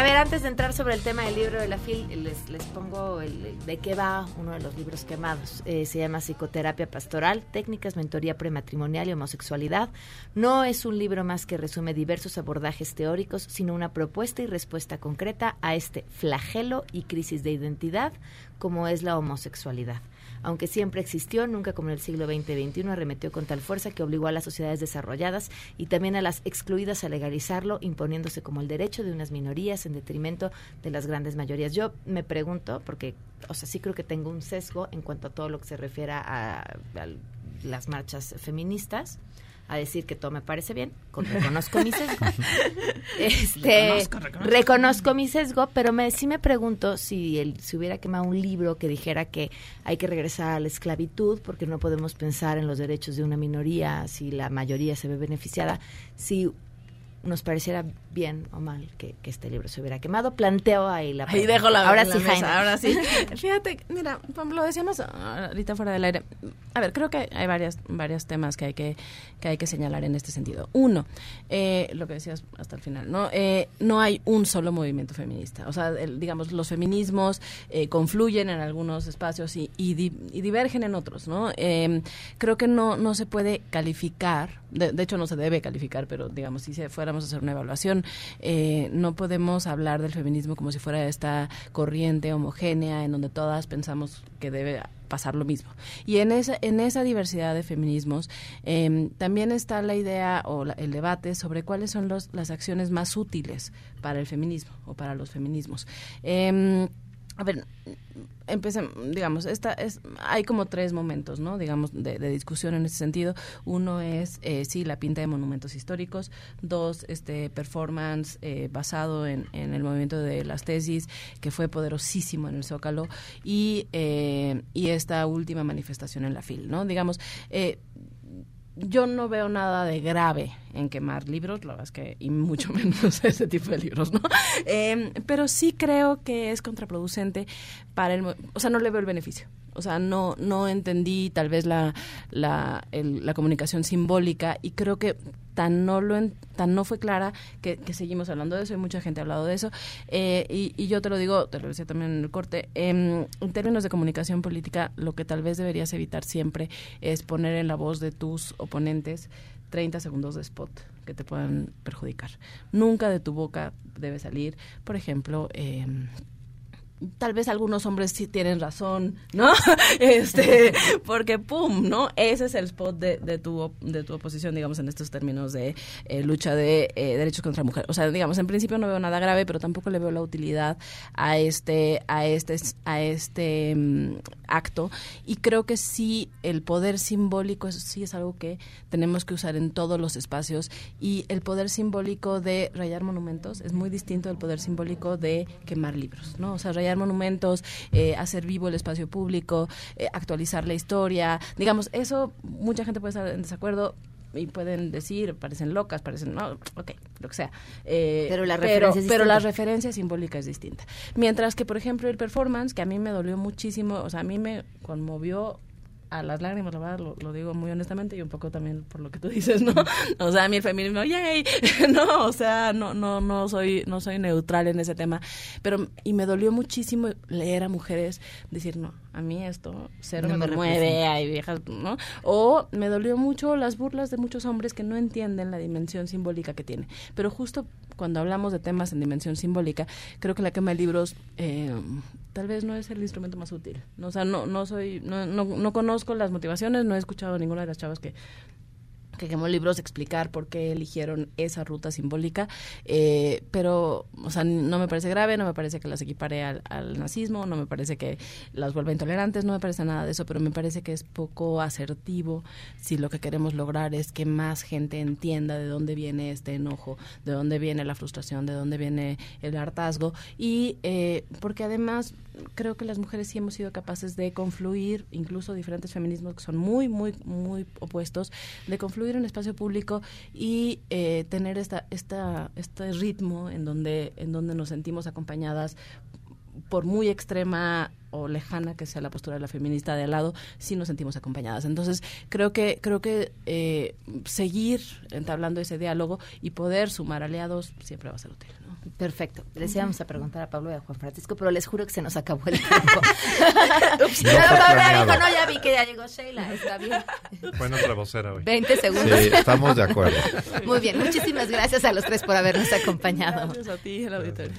Speaker 1: A ver, antes de entrar sobre el tema del libro de la FIL, les, les pongo el, de qué va uno de los libros quemados. Eh, se llama Psicoterapia Pastoral, Técnicas, Mentoría Prematrimonial y Homosexualidad. No es un libro más que resume diversos abordajes teóricos, sino una propuesta y respuesta concreta a este flagelo y crisis de identidad como es la homosexualidad aunque siempre existió, nunca como en el siglo XX y XXI arremetió con tal fuerza que obligó a las sociedades desarrolladas y también a las excluidas a legalizarlo, imponiéndose como el derecho de unas minorías en detrimento de las grandes mayorías. Yo me pregunto, porque, o sea, sí creo que tengo un sesgo en cuanto a todo lo que se refiere a, a las marchas feministas a decir que todo me parece bien, con, reconozco mi sesgo. este, reconozco, reconozco. reconozco, mi sesgo, pero me, sí me pregunto si el, si hubiera quemado un libro que dijera que hay que regresar a la esclavitud porque no podemos pensar en los derechos de una minoría si la mayoría se ve beneficiada, si nos pareciera bien o mal que, que, este libro se hubiera quemado. Planteo ahí la
Speaker 12: Ahí dejo la
Speaker 1: Ahora
Speaker 12: la
Speaker 1: sí,
Speaker 12: mesa,
Speaker 1: Jaime.
Speaker 12: Ahora sí. Fíjate, mira, lo decíamos ahorita fuera del aire. A ver, creo que hay varias, varios temas que hay que, que hay que señalar en este sentido. Uno, eh, lo que decías hasta el final, ¿no? Eh, no hay un solo movimiento feminista. O sea, el, digamos, los feminismos eh, confluyen en algunos espacios y, y, di, y divergen en otros, ¿no? Eh, creo que no, no se puede calificar, de, de, hecho no se debe calificar, pero digamos, si se fuéramos a hacer una evaluación, eh, no podemos hablar del feminismo como si fuera esta corriente homogénea en donde todas pensamos que debe pasar lo mismo. Y en esa, en esa diversidad de feminismos eh, también está la idea o la, el debate sobre cuáles son las acciones más útiles para el feminismo o para los feminismos. Eh, a ver, empecemos, digamos, esta es, hay como tres momentos, ¿no? Digamos, de, discusión en ese sentido. Uno es, eh, sí, la pinta de monumentos históricos. Dos, este performance eh, basado en, en, el movimiento de las tesis, que fue poderosísimo en el Zócalo. Y, eh, y esta última manifestación en la FIL, ¿no? Digamos, yo no veo nada de grave en quemar libros, la verdad es que, y mucho menos ese tipo de libros, ¿no? Eh, pero sí creo que es contraproducente para el, o sea, no le veo el beneficio. O sea, no, no entendí tal vez la, la, la comunicación simbólica y creo que tan no lo tan no fue clara que, seguimos hablando de eso y mucha gente ha hablado de eso Eh, y, y yo te lo digo te lo decía también en el corte em, en términos de comunicación política lo que tal vez deberías evitar siempre es poner en la voz de tus oponentes 30 segundos de spot que te puedan perjudicar. Nunca de tu boca debe salir. Por ejemplo em, tal vez algunos hombres sí tienen razón, ¿no? Este, porque pum, ¿no? Ese es el spot de, de tu de tu oposición, digamos, en estos términos de eh, lucha de eh, derechos contra la mujer. O sea, digamos, en principio no veo nada grave, pero tampoco le veo la utilidad a este a este a este mm, acto y creo que sí el poder simbólico eso sí es algo que tenemos que usar en todos los espacios y el poder simbólico de rayar monumentos es muy distinto del poder simbólico de quemar libros, ¿no? O sea, rayar monumentos, eh, hacer vivo el espacio público, eh, actualizar la historia, digamos, eso mucha gente puede estar en desacuerdo y pueden decir, parecen locas, parecen, no, ok, lo que sea. Eh,
Speaker 1: Pero la
Speaker 12: pero, pero la referencia simbólica es distinta. Mientras que, por ejemplo, el performance, que a mí me dolió muchísimo, o sea, a mí me conmovió a las lágrimas, la verdad, lo, lo digo muy honestamente y un poco también por lo que tú dices, ¿no? O sea, a mí el feminismo, yay, no, o sea, no, no, no soy, no soy neutral en ese tema, pero, y me dolió muchísimo leer a mujeres decir, no, a mí esto cero
Speaker 1: No
Speaker 12: me,
Speaker 1: me
Speaker 12: mueve, hay viejas, ¿no? O me dolió mucho las burlas de muchos hombres que no entienden la dimensión simbólica que tiene. Pero justo cuando hablamos de temas en dimensión simbólica, creo que la quema de libros eh, tal vez no es el instrumento más útil. No, o sea, no, no soy, no, no, no conozco las motivaciones, no he escuchado a ninguna de las chavas que que quemó libros explicar por qué eligieron esa ruta simbólica, eh, pero, o sea, no me parece grave, no me parece que las equipare al, al nazismo, no me parece que las vuelva intolerantes, no me parece nada de eso, pero me parece que es poco asertivo si lo que queremos lograr es que más gente entienda de dónde viene este enojo, de dónde viene la frustración, de dónde viene el hartazgo, y eh, porque además creo que las mujeres sí hemos sido capaces de confluir, incluso diferentes feminismos que son muy, muy, muy opuestos, de confluir en espacio público y eh, tener esta, esta, este ritmo en donde, en donde nos sentimos acompañadas por muy extrema o lejana que sea la postura de la feminista de al lado, sí nos sentimos acompañadas. Entonces, creo que, creo que eh, seguir entablando ese diálogo y poder sumar aliados siempre va a ser útil.
Speaker 1: Perfecto. Les íbamos a preguntar a Pablo y a Juan Francisco, pero les juro que se nos acabó el tiempo. Ups,
Speaker 11: No
Speaker 1: pero
Speaker 11: fue
Speaker 1: Paula
Speaker 11: planeado.
Speaker 1: dijo, no, ya vi que ya llegó Sheila, está bien.
Speaker 11: Fue nuestra vocera hoy.
Speaker 1: 20 segundos.
Speaker 13: Sí, estamos de acuerdo.
Speaker 1: Muy bien, muchísimas gracias a los tres por habernos acompañado.
Speaker 12: Gracias a ti, el auditorio.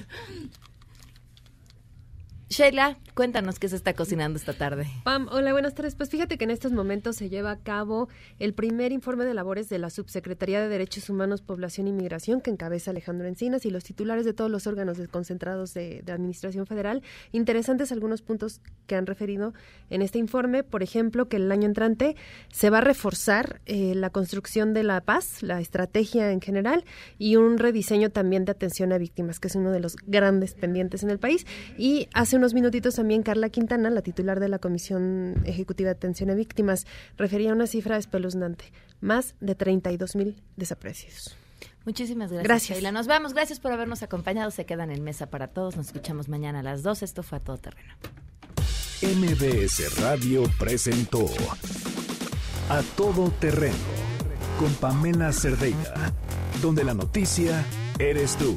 Speaker 1: Sheila, cuéntanos qué se está cocinando esta tarde.
Speaker 14: Pam, hola, buenas tardes. Pues fíjate que en estos momentos se lleva a cabo el primer informe de labores de la Subsecretaría de Derechos Humanos, Población y Migración que encabeza Alejandro Encinas y los titulares de todos los órganos desconcentrados de, de Administración Federal. Interesantes algunos puntos que han referido en este informe. Por ejemplo, que el año entrante se va a reforzar eh, la construcción de la paz, la estrategia en general y un rediseño también de atención a víctimas, que es uno de los grandes pendientes en el país. Y hace unos minutitos también Carla Quintana, la titular de la Comisión Ejecutiva de Atención a Víctimas, refería una cifra espeluznante, más de 32 mil desaparecidos.
Speaker 1: Muchísimas gracias,
Speaker 14: Gracias.
Speaker 1: Sheila. Nos vamos. Gracias por habernos acompañado. Se quedan en mesa para todos. Nos escuchamos mañana a las 2. Esto fue a todo terreno.
Speaker 3: MBS Radio presentó A Todo Terreno con Pamela Cerdeira, donde la noticia eres tú.